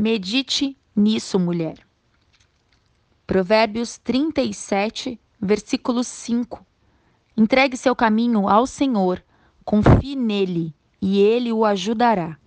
Medite nisso, mulher. Provérbios 37, versículo 5. Entregue seu caminho ao Senhor, confie nele e ele o ajudará.